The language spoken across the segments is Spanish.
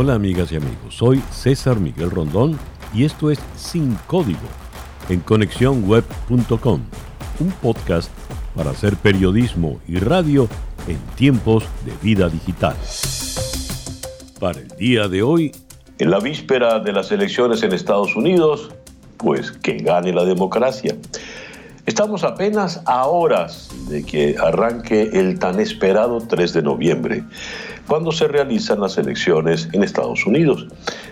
Hola amigas y amigos, soy César Miguel Rondón y esto es Sin Código en conexiónweb.com, un podcast para hacer periodismo y radio en tiempos de vida digital. Para el día de hoy, en la víspera de las elecciones en Estados Unidos, pues que gane la democracia. Estamos apenas a horas de que arranque el tan esperado 3 de noviembre, cuando se realizan las elecciones en Estados Unidos.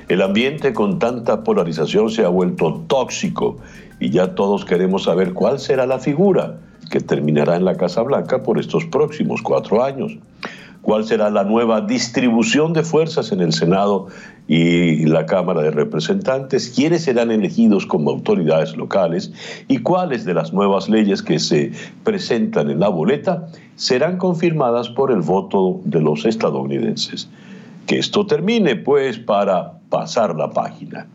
El ambiente con tanta polarización se ha vuelto tóxico y ya todos queremos saber cuál será la figura que terminará en la Casa Blanca por estos próximos cuatro años cuál será la nueva distribución de fuerzas en el Senado y la Cámara de Representantes, quiénes serán elegidos como autoridades locales y cuáles de las nuevas leyes que se presentan en la boleta serán confirmadas por el voto de los estadounidenses. Que esto termine, pues, para pasar la página.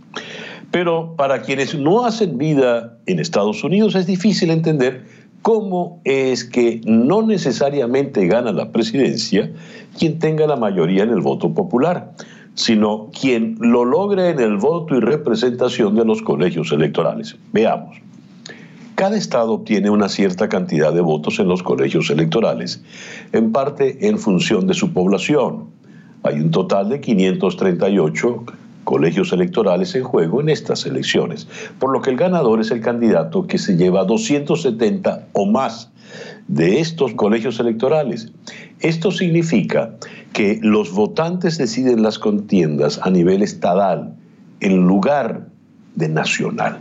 Pero para quienes no hacen vida en Estados Unidos es difícil entender cómo es que no necesariamente gana la presidencia quien tenga la mayoría en el voto popular, sino quien lo logre en el voto y representación de los colegios electorales. Veamos. Cada estado tiene una cierta cantidad de votos en los colegios electorales, en parte en función de su población. Hay un total de 538 colegios electorales en juego en estas elecciones, por lo que el ganador es el candidato que se lleva 270 o más de estos colegios electorales. Esto significa que los votantes deciden las contiendas a nivel estatal en lugar de nacional.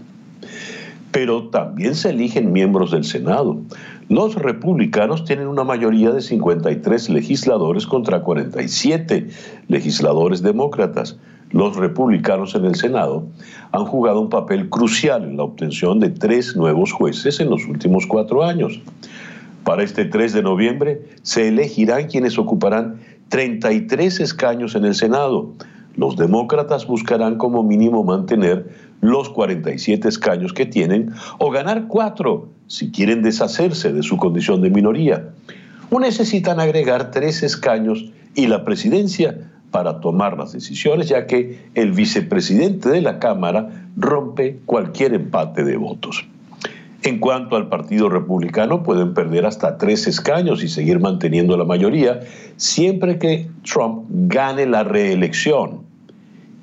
Pero también se eligen miembros del Senado. Los republicanos tienen una mayoría de 53 legisladores contra 47 legisladores demócratas los republicanos en el Senado han jugado un papel crucial en la obtención de tres nuevos jueces en los últimos cuatro años. Para este 3 de noviembre se elegirán quienes ocuparán 33 escaños en el Senado. Los demócratas buscarán como mínimo mantener los 47 escaños que tienen o ganar cuatro si quieren deshacerse de su condición de minoría. O necesitan agregar tres escaños y la presidencia para tomar las decisiones, ya que el vicepresidente de la Cámara rompe cualquier empate de votos. En cuanto al Partido Republicano, pueden perder hasta tres escaños y seguir manteniendo la mayoría siempre que Trump gane la reelección.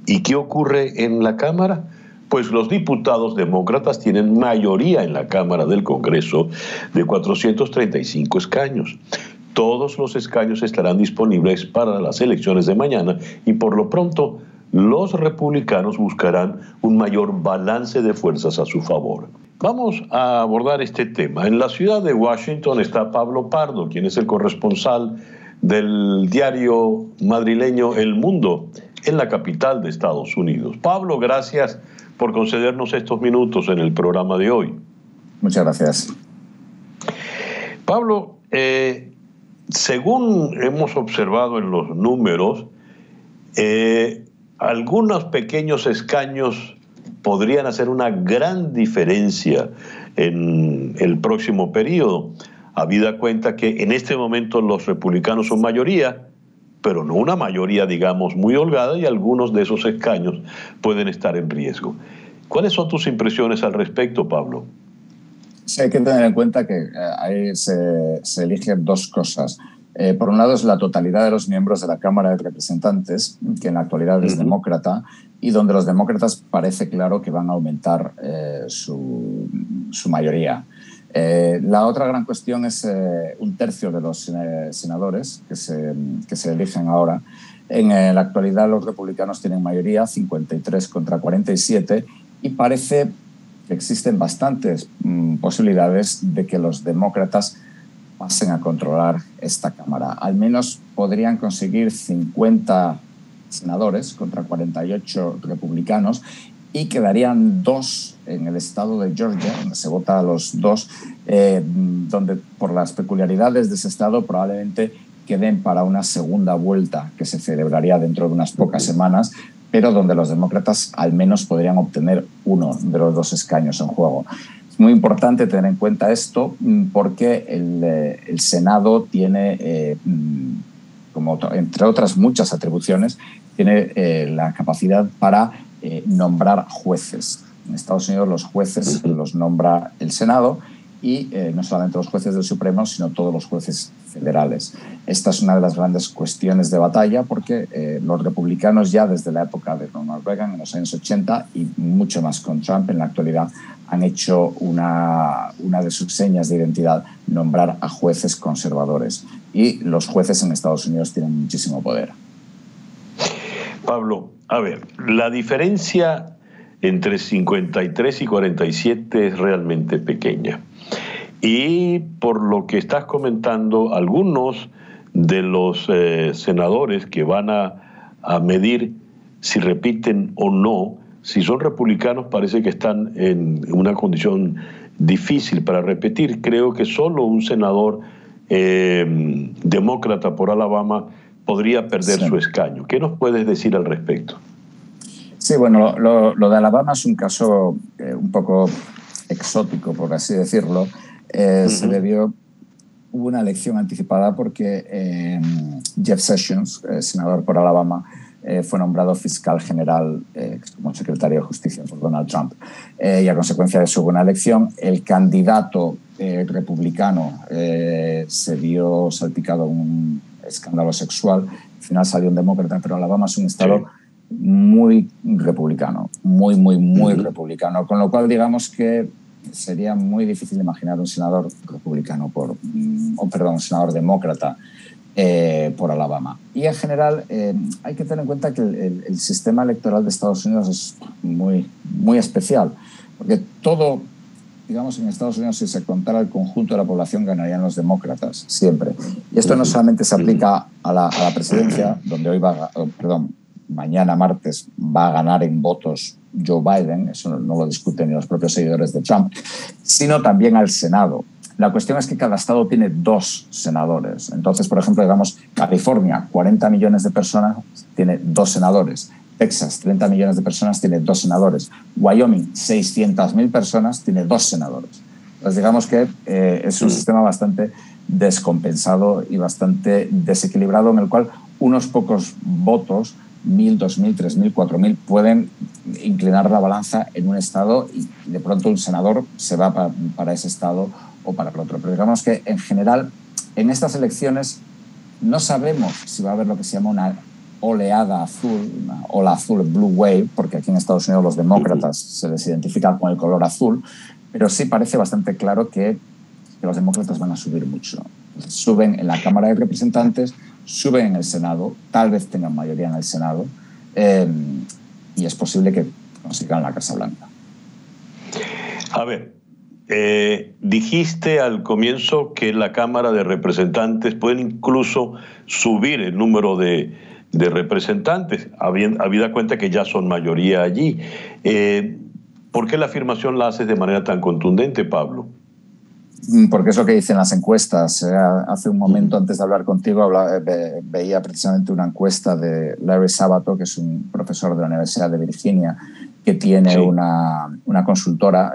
¿Y qué ocurre en la Cámara? Pues los diputados demócratas tienen mayoría en la Cámara del Congreso de 435 escaños. Todos los escaños estarán disponibles para las elecciones de mañana y por lo pronto los republicanos buscarán un mayor balance de fuerzas a su favor. Vamos a abordar este tema. En la ciudad de Washington está Pablo Pardo, quien es el corresponsal del diario madrileño El Mundo en la capital de Estados Unidos. Pablo, gracias por concedernos estos minutos en el programa de hoy. Muchas gracias. Pablo, eh, según hemos observado en los números, eh, algunos pequeños escaños podrían hacer una gran diferencia en el próximo periodo, habida cuenta que en este momento los republicanos son mayoría, pero no una mayoría, digamos, muy holgada y algunos de esos escaños pueden estar en riesgo. ¿Cuáles son tus impresiones al respecto, Pablo? Sí, hay que tener en cuenta que eh, ahí se, se eligen dos cosas. Eh, por un lado es la totalidad de los miembros de la Cámara de Representantes, que en la actualidad es demócrata, y donde los demócratas parece claro que van a aumentar eh, su, su, mayoría. la otra gran cuestión es un tercio de los senadores que se, que se eligen ahora. En la actualidad los republicanos tienen mayoría, 53 contra 47, y parece existen bastantes mm, posibilidades de que los demócratas pasen a controlar esta Cámara. Al menos podrían conseguir 50 senadores contra 48 republicanos y quedarían dos en el estado de Georgia, donde se vota a los dos, eh, donde por las peculiaridades de ese estado probablemente queden para una segunda vuelta que se celebraría dentro de unas pocas semanas, pero donde los demócratas al menos podrían obtener uno de los dos escaños en juego. Es muy importante tener en cuenta esto mm, porque el, eh, Senado tiene, eh, mm, como entre otras muchas atribuciones, tiene eh, la capacidad para eh, nombrar jueces. En Estados Unidos los jueces los nombra el Senado y eh, no solamente los jueces del Supremo, sino todos los jueces federales. Esta es una de las grandes cuestiones de batalla porque los republicanos ya desde la época de Ronald Reagan en los años 80 y mucho más con Trump en la actualidad han hecho una, una de sus señas de identidad, nombrar a jueces conservadores. Y los jueces en Estados Unidos tienen muchísimo poder. Pablo, a ver, la diferencia entre 53 y 47 es realmente pequeña. Y por lo que estás comentando, algunos de los eh, senadores que van a, a medir si repiten o no si son republicanos parece que están en una condición difícil para repetir. Creo que solo un senador eh, demócrata por Alabama podría perder su escaño. ¿Qué nos puedes decir al respecto? Sí, bueno, lo, de Alabama es un caso eh, un poco exótico, por así decirlo. Eh, se debió, hubo una elección anticipada porque Jeff Sessions, senador por Alabama, eh, fue nombrado fiscal general eh, como secretario de justicia por Donald Trump. Eh, y a consecuencia de su buena elección, el candidato republicano se vio salpicado un escándalo sexual. Al final salió un demócrata, pero Alabama es un estado muy republicano, muy, muy, muy republicano. Con lo cual, digamos que sería muy difícil imaginar un senador republicano, por, mm, o perdón, un senador demócrata eh, por Alabama. Y en general eh, hay que tener en cuenta que el, sistema electoral de Estados Unidos es muy, muy especial, porque todo, digamos, en Estados Unidos, si se contara el conjunto de la población, ganarían los demócratas, siempre. Y esto no solamente se aplica a la, presidencia, donde hoy va, perdón, mañana martes va a ganar en votos Joe Biden, eso no lo discuten ni los propios seguidores de Trump, sino también al Senado. La cuestión es que cada estado tiene dos senadores. Entonces, por ejemplo, digamos, California, 40 millones de personas, tiene dos senadores. Texas, 30 millones de personas, tiene dos senadores. Wyoming, 600.000 personas, tiene dos senadores. Entonces, digamos que eh, es un mm. sistema bastante descompensado y bastante desequilibrado en el cual unos pocos votos, 1.000, 2.000, 3.000, 4.000, pueden inclinar la balanza en un estado y de pronto un senador se va para, para ese estado o para el otro. Pero digamos que en general en estas elecciones no sabemos si va a haber lo que se llama una oleada azul, una ola azul, blue wave, porque aquí en Estados Unidos los demócratas se les identifica con el color azul, pero sí parece bastante claro que, los demócratas van a subir mucho. Suben en la Cámara de Representantes, suben en el Senado, tal vez tengan mayoría en el Senado, eh, y es posible que consigan la Casa Blanca. A ver, eh, dijiste al comienzo que la Cámara de Representantes puede incluso subir el número de, representantes, habida cuenta que ya son mayoría allí. Eh, ¿Por qué la afirmación la haces de manera tan contundente, Pablo? Mm, porque es lo que dicen las encuestas. Eh, hace un momento, antes de hablar contigo, veía precisamente una encuesta de Larry Sabato, que es un profesor de la Universidad de Virginia, que tiene una, una, consultora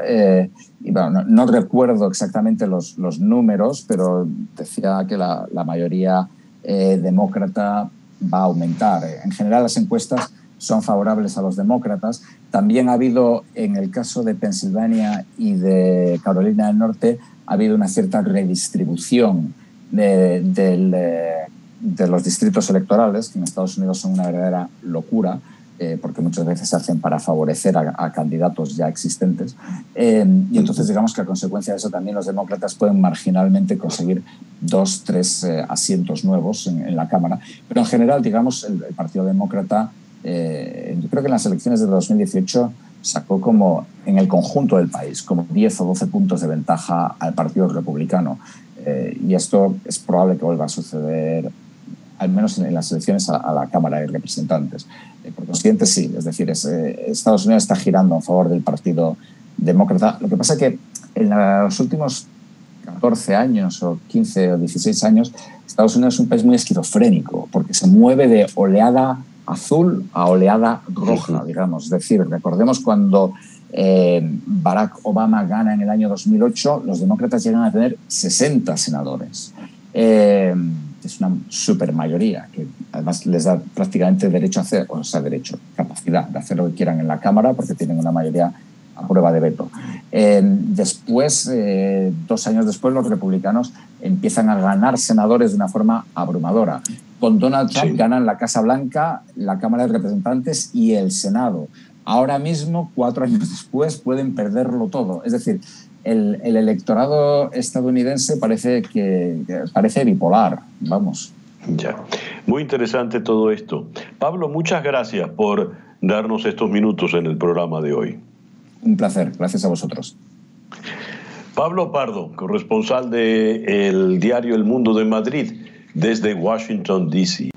no, recuerdo exactamente los, los, números, pero decía que la, la mayoría eh, demócrata va a aumentar. En general, las encuestas son favorables a los demócratas. También ha habido, en el caso de Pensilvania y de Carolina del Norte, ha habido una cierta redistribución de, de los distritos electorales, que en Estados Unidos son una verdadera locura. Eh, porque muchas veces se hacen para favorecer a, candidatos ya existentes. Eh, y entonces digamos que a consecuencia de eso también los demócratas pueden marginalmente conseguir dos, tres eh, asientos nuevos en, la Cámara. Pero en general, digamos, el, Partido Demócrata, yo creo que en las elecciones de 2018 sacó como en el conjunto del país, como 10 o 12 puntos de ventaja al Partido Republicano. y esto es probable que vuelva a suceder al menos en, las elecciones a, la Cámara de Representantes. Eh, por consiguiente, sí, es decir, eh, Estados Unidos está girando en favor del Partido Demócrata. Lo que pasa es que en los últimos 14 años o 15 o 16 años, Estados Unidos es un país muy esquizofrénico, porque se mueve de oleada azul a oleada roja, digamos. Es decir, recordemos cuando eh, Barack Obama gana en el año 2008, los demócratas llegan a tener 60 senadores. es una supermayoría, que además les da prácticamente derecho a hacer, o sea, derecho, capacidad de hacer lo que quieran en la Cámara porque tienen una mayoría a prueba de veto. después, eh, dos años después, los republicanos empiezan a ganar senadores de una forma abrumadora. Con Donald Trump ganan la Casa Blanca, la Cámara de Representantes y el Senado. Ahora mismo, cuatro años después, pueden perderlo todo. Es decir, el, electorado estadounidense parece que, parece bipolar, vamos. Ya, muy interesante todo esto. Pablo, muchas gracias por darnos estos minutos en el programa de hoy. Un placer, gracias a vosotros. Pablo Pardo, corresponsal del diario El Mundo de Madrid, desde Washington, D.C.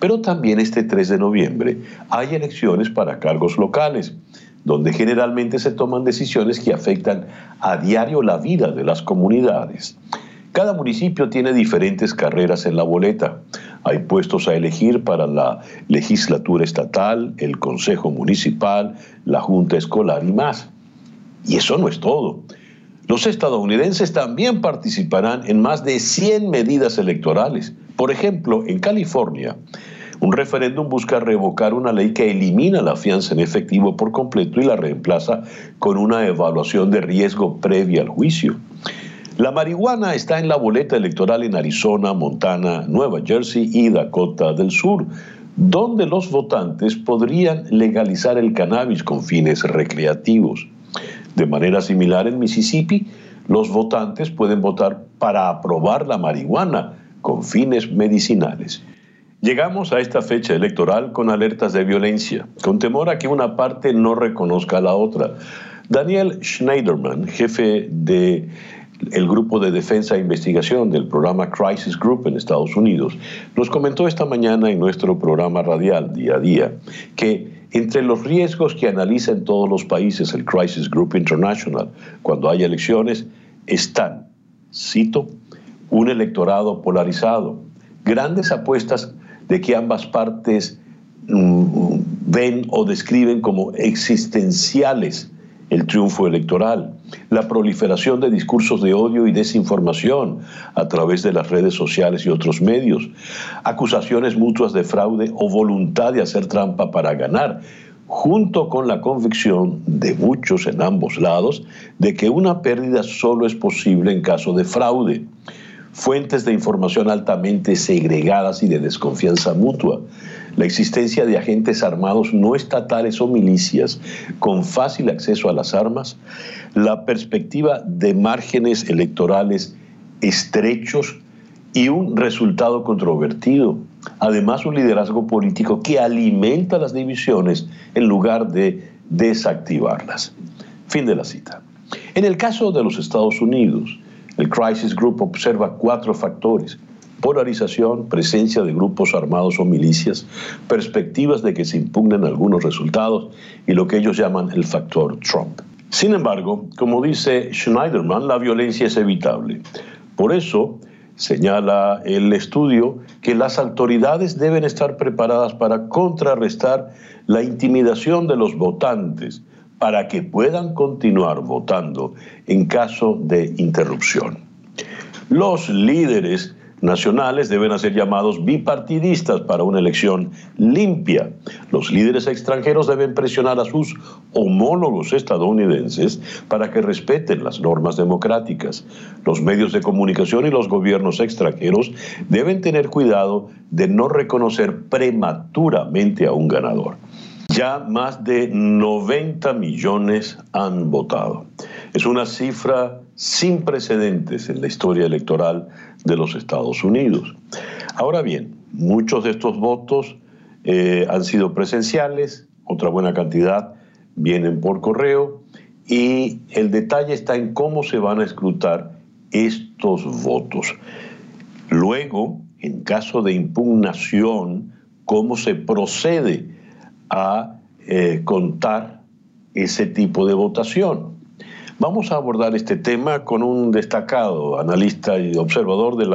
Pero también este 3 de noviembre hay elecciones para cargos locales donde generalmente se toman decisiones que afectan a diario la vida de las comunidades. Cada municipio tiene diferentes carreras en la boleta. Hay puestos a elegir para la legislatura estatal, el consejo municipal, la junta escolar y más. Y eso no es todo. Los estadounidenses también participarán en más de 100 medidas electorales. Por ejemplo, en California, un referéndum busca revocar una ley que elimina la fianza en efectivo por completo y la reemplaza con una evaluación de riesgo previa al juicio. La marihuana está en la boleta electoral en Arizona, Montana, Nueva Jersey y Dakota del Sur, donde los votantes podrían legalizar el cannabis con fines recreativos. De manera similar en Mississippi, los votantes pueden votar para aprobar la marihuana con fines medicinales. Llegamos a esta fecha electoral con alertas de violencia, con temor a que una parte no reconozca a la otra. Daniel Schneiderman, jefe de el grupo de defensa e investigación del programa Crisis Group en Estados Unidos, nos comentó esta mañana en nuestro programa radial Día a Día que entre los riesgos que analiza en todos los países el Crisis Group International cuando hay elecciones están, cito, un electorado polarizado, grandes apuestas de que ambas partes mm, ven o describen como existenciales el triunfo electoral, la proliferación de discursos de odio y desinformación a través de las redes sociales y otros medios, acusaciones mutuas de fraude o voluntad de hacer trampa para ganar, junto con la convicción de muchos en ambos lados de que una pérdida solo es posible en caso de fraude. Fuentes de información altamente segregadas y de desconfianza mutua, la existencia de agentes armados no estatales o milicias con fácil acceso a las armas, la perspectiva de márgenes electorales estrechos y un resultado controvertido. Además, un liderazgo político que alimenta las divisiones en lugar de desactivarlas. Fin de la cita. En el caso de los Estados Unidos, el Crisis Group observa cuatro factores. Polarización, presencia de grupos armados o milicias, perspectivas de que se impugnen algunos resultados y lo que ellos llaman el factor Trump. Sin embargo, como dice Schneiderman, la violencia es evitable. Por eso, señala el estudio que las autoridades deben estar preparadas para contrarrestar la intimidación de los votantes, para que puedan continuar votando en caso de interrupción. Los líderes nacionales deben ser llamados bipartidistas para una elección limpia. Los líderes extranjeros deben presionar a sus homólogos estadounidenses para que respeten las normas democráticas. Los medios de comunicación y los gobiernos extranjeros deben tener cuidado de no reconocer prematuramente a un ganador. Ya más de 90 millones han votado. Es una cifra sin precedentes en la historia electoral de los Estados Unidos. Ahora bien, muchos de estos votos eh, han sido presenciales, otra buena cantidad vienen por correo y el detalle está en cómo se van a escrutar estos votos. Luego, en caso de impugnación, cómo se procede a eh, contar ese tipo de votación. Vamos a abordar este tema con un destacado analista y observador del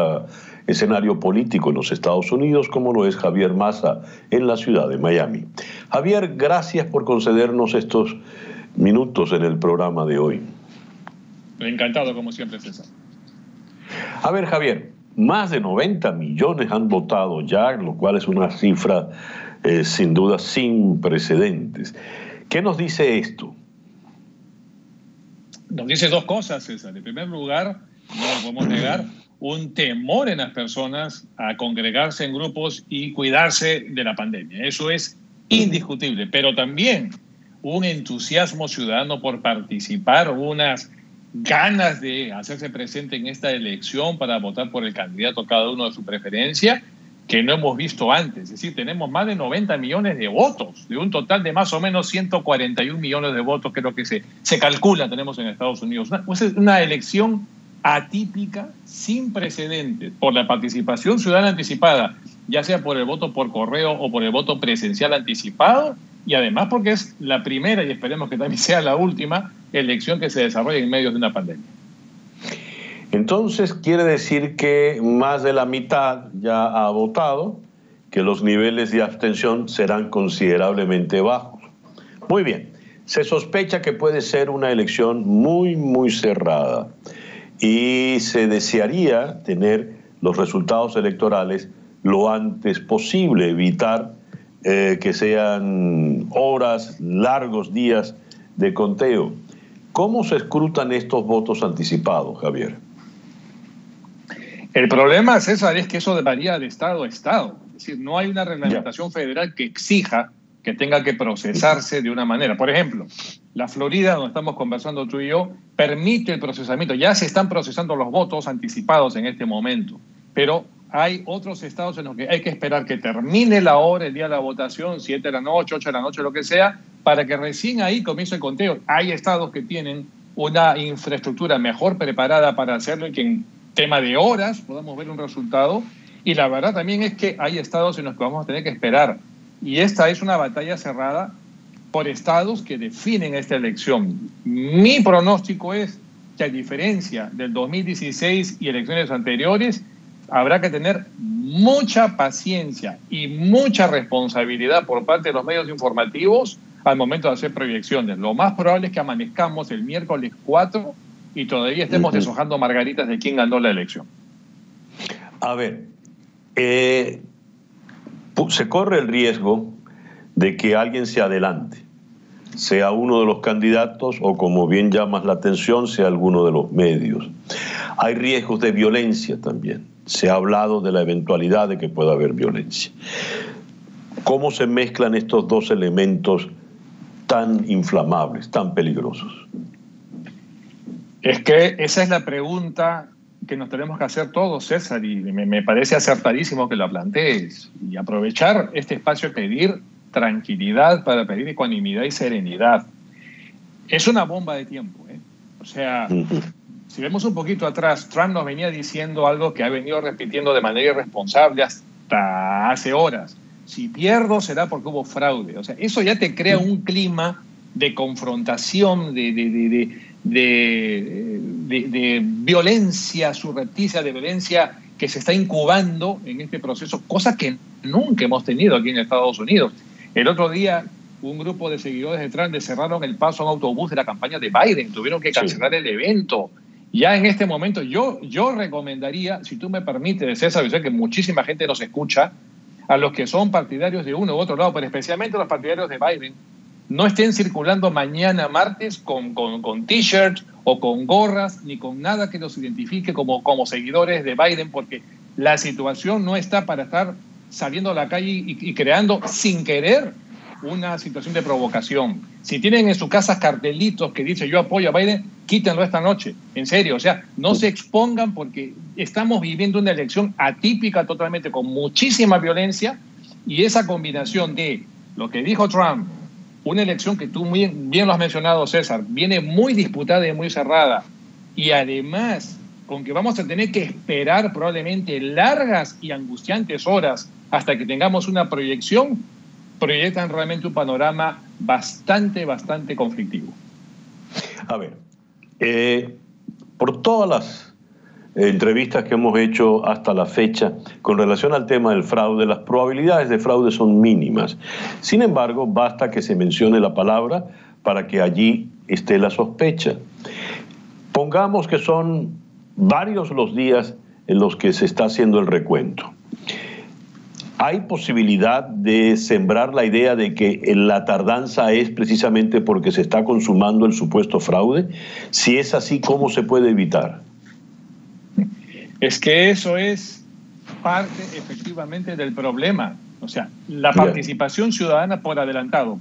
escenario político en los Estados Unidos, como lo es Javier Massa en la ciudad de Miami. Javier, gracias por concedernos estos minutos en el programa de hoy. Encantado, como siempre, César. A ver, Javier, más de 90 millones han votado ya, lo cual es una cifra eh, sin duda sin precedentes. ¿Qué nos dice esto? Nos dice dos cosas, César. En primer lugar, no lo podemos negar, un temor en las personas a congregarse en grupos y cuidarse de la pandemia. Eso es indiscutible, pero también un entusiasmo ciudadano por participar, unas ganas de hacerse presente en esta elección para votar por el candidato cada uno de su preferencia que no hemos visto antes. Es decir, tenemos más de 90 millones de votos, de un total de más o menos 141 millones de votos, que es lo que se, se calcula tenemos en Estados Unidos. Una, pues una elección atípica, sin precedentes, por la participación ciudadana anticipada, ya sea por el voto por correo o por el voto presencial anticipado, y además porque es la primera, y esperemos que también sea la última, elección que se desarrolla en medio de una pandemia. Entonces quiere decir que más de la mitad ya ha votado, que los niveles de abstención serán considerablemente bajos. Muy bien, se sospecha que puede ser una elección muy, muy cerrada y se desearía tener los resultados electorales lo antes posible, evitar eh, que sean horas, largos días de conteo. ¿Cómo se escrutan estos votos anticipados, Javier? El problema, César, es que eso varía de Estado a Estado. Es decir, no hay una reglamentación federal que exija que tenga que procesarse de una manera. Por ejemplo, la Florida, donde estamos conversando tú y yo, permite el procesamiento. Ya se están procesando los votos anticipados en este momento, pero hay otros estados en los que hay que esperar que termine la hora, el día de la votación, 7 de la noche, 8 de la noche, lo que sea, para que recién ahí comience el conteo. Hay estados que tienen una infraestructura mejor preparada para hacerlo y que en tema de horas podamos ver un resultado. Y la verdad también es que hay estados en los que vamos a tener que esperar. Y esta es una batalla cerrada por estados que definen esta elección. Mi pronóstico es que a diferencia del 2016 y elecciones anteriores, habrá que tener mucha paciencia y mucha responsabilidad por parte de los medios informativos al momento de hacer proyecciones. Lo más probable es que amanezcamos el miércoles 4 y todavía estemos deshojando margaritas de quién ganó la elección. A ver, eh, se corre el riesgo de que alguien se adelante, sea uno de los candidatos o como bien llamas la atención, sea alguno de los medios. Hay riesgos de violencia también. Se ha hablado de la eventualidad de que pueda haber violencia. ¿Cómo se mezclan estos dos elementos tan inflamables, tan peligrosos? Es que esa es la pregunta que nos tenemos que hacer todos, César, y me, parece acertadísimo que lo plantees. Y aprovechar este espacio y pedir tranquilidad para pedir ecuanimidad y serenidad. Es una bomba de tiempo. ¿eh? O sea, si vemos un poquito atrás, Trump nos venía diciendo algo que ha venido repitiendo de manera irresponsable hasta hace horas. Si pierdo será porque hubo fraude. O sea, eso ya te crea un clima de confrontación, de, de de, de, violencia surrepticia, de violencia que se está incubando en este proceso, cosa que nunca hemos tenido aquí en Estados Unidos. El otro día, un grupo de seguidores de Trump cerraron el paso a un autobús de la campaña de Biden, tuvieron que cancelar el evento. Ya en este momento, yo, yo recomendaría, si tú me permites, César, yo sé que muchísima gente nos escucha, a los que son partidarios de uno u otro lado, pero especialmente los partidarios de Biden, no estén circulando mañana martes con, con, t-shirts o con gorras, ni con nada que los identifique como, como seguidores de Biden, porque la situación no está para estar saliendo a la calle y, creando sin querer una situación de provocación. Si tienen en sus casas cartelitos que dicen yo apoyo a Biden, quítenlo esta noche, en serio. O sea, no se expongan porque estamos viviendo una elección atípica totalmente, con muchísima violencia y esa combinación de lo que dijo Trump, una elección que tú muy, bien lo has mencionado, César, viene muy disputada y muy cerrada. Y además, con que vamos a tener que esperar probablemente largas y angustiantes horas hasta que tengamos una proyección, proyectan realmente un panorama bastante, bastante conflictivo. A ver, eh, por todas las entrevistas que hemos hecho hasta la fecha con relación al tema del fraude, las probabilidades de fraude son mínimas. Sin embargo, basta que se mencione la palabra para que allí esté la sospecha. Pongamos que son varios los días en los que se está haciendo el recuento. ¿Hay posibilidad de sembrar la idea de que la tardanza es precisamente porque se está consumando el supuesto fraude? Si es así, ¿cómo se puede evitar? Es que eso es parte efectivamente del problema. O sea, la participación ciudadana por adelantado.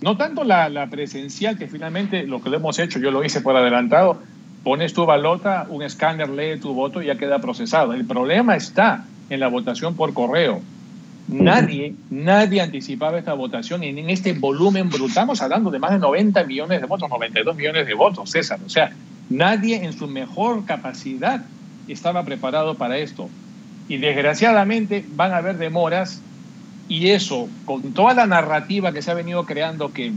No tanto la, la, presencial, que finalmente lo que lo hemos hecho, yo lo hice por adelantado, pones tu balota, un escáner lee tu voto y ya queda procesado. El problema está en la votación por correo. Nadie, nadie anticipaba esta votación y en este volumen brutal, estamos hablando de más de 90 millones de votos, 92 millones de votos, César. O sea, nadie en su mejor capacidad estaba preparado para esto. Y desgraciadamente van a haber demoras y eso, con toda la narrativa que se ha venido creando, que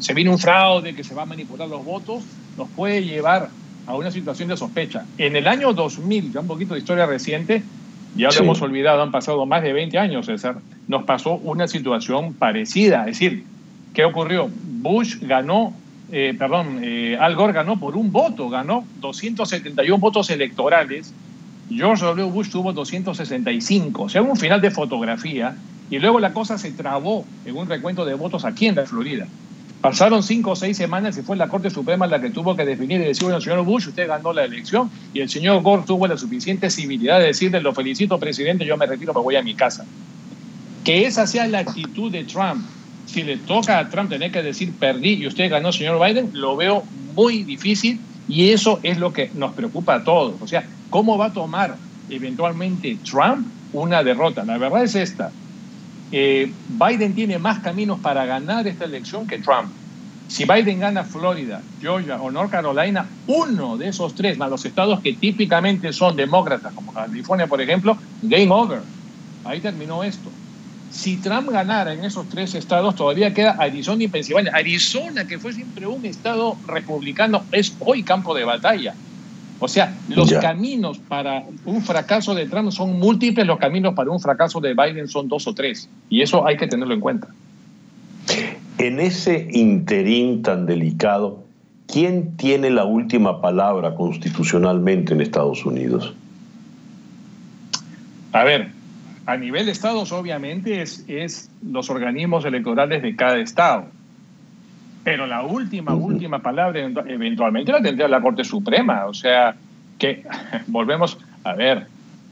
se viene un fraude, que se va a manipular los votos, nos puede llevar a una situación de sospecha. En el año 2000, ya un poquito de historia reciente, ya lo hemos olvidado, han pasado más de 20 años, César, nos pasó una situación parecida. Es decir, ¿qué ocurrió? Bush ganó, eh, perdón, eh, Al Gore ganó por un voto, ganó 271 votos electorales. George W. Bush tuvo 265, o sea, un final de fotografía. Y luego la cosa se trabó en un recuento de votos aquí en la Florida. Pasaron cinco o seis semanas y fue la Corte Suprema la que tuvo que definir y decir, bueno, señor Bush, usted ganó la elección y el señor Gore tuvo la suficiente civilidad de decirle, lo felicito, presidente, yo me retiro, me voy a mi casa. Que esa sea la actitud de Trump. Si le toca a Trump tener que decir, perdí y usted ganó, señor Biden, lo veo muy difícil y eso es lo que nos preocupa a todos. O sea, ¿cómo va a tomar eventualmente Trump una derrota? La verdad es esta eh, Biden tiene más caminos para ganar esta elección que Trump. Si Biden gana Florida, Georgia o North Carolina, uno de esos tres, más los estados que típicamente son demócratas, como California, por ejemplo, game over. Ahí terminó esto. Si Trump ganara en esos tres estados, todavía queda Arizona y Pensilvania. Arizona, que fue siempre un estado republicano, es hoy campo de batalla. O sea, los caminos para un fracaso de Trump son múltiples, los caminos para un fracaso de Biden son dos o tres. Y eso hay que tenerlo en cuenta. En ese interín tan delicado, ¿quién tiene la última palabra constitucionalmente en Estados Unidos? A ver, a nivel de estados obviamente es, es los organismos electorales de cada estado. Pero la última, última palabra eventualmente la tendría la Corte Suprema. O sea, que volvemos a ver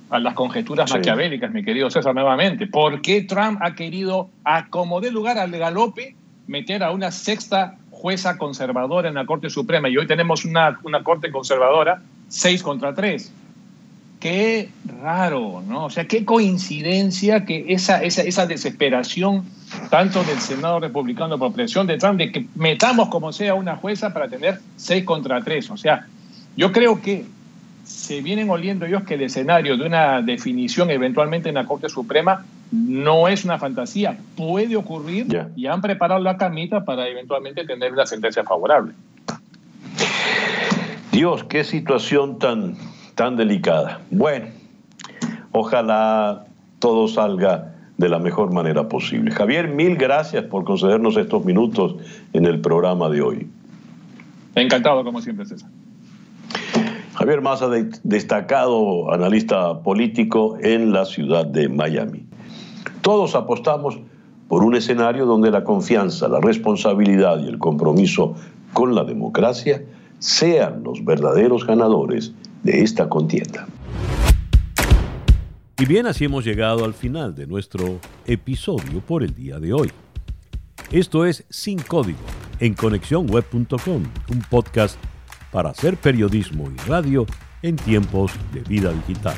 a las conjeturas maquiavélicas, mi querido César, nuevamente. ¿Por qué Trump ha querido, acomodar lugar al galope, meter a una sexta jueza conservadora en la Corte Suprema? Y hoy tenemos una, una Corte conservadora, seis contra tres qué raro, ¿no? O sea, qué coincidencia que esa, esa, esa desesperación tanto del Senado republicano por presión de Trump de que metamos como sea una jueza para tener seis contra tres. O sea, yo creo que se vienen oliendo ellos que el escenario de una definición eventualmente en la Corte Suprema no es una fantasía, puede ocurrir y han preparado la camita para eventualmente tener la sentencia favorable. Dios, qué situación tan tan delicada. Bueno, ojalá todo salga de la mejor manera posible. Javier, mil gracias por concedernos estos minutos en el programa de hoy. Encantado, como siempre, César. Javier Maza, destacado analista político en la ciudad de Miami. Todos apostamos por un escenario donde la confianza, la responsabilidad y el compromiso con la democracia sean los verdaderos ganadores de esta contienda. Y bien, así hemos llegado al final de nuestro episodio por el día de hoy. Esto es Sin Código en conexiónweb.com, un podcast para hacer periodismo y radio en tiempos de vida digital.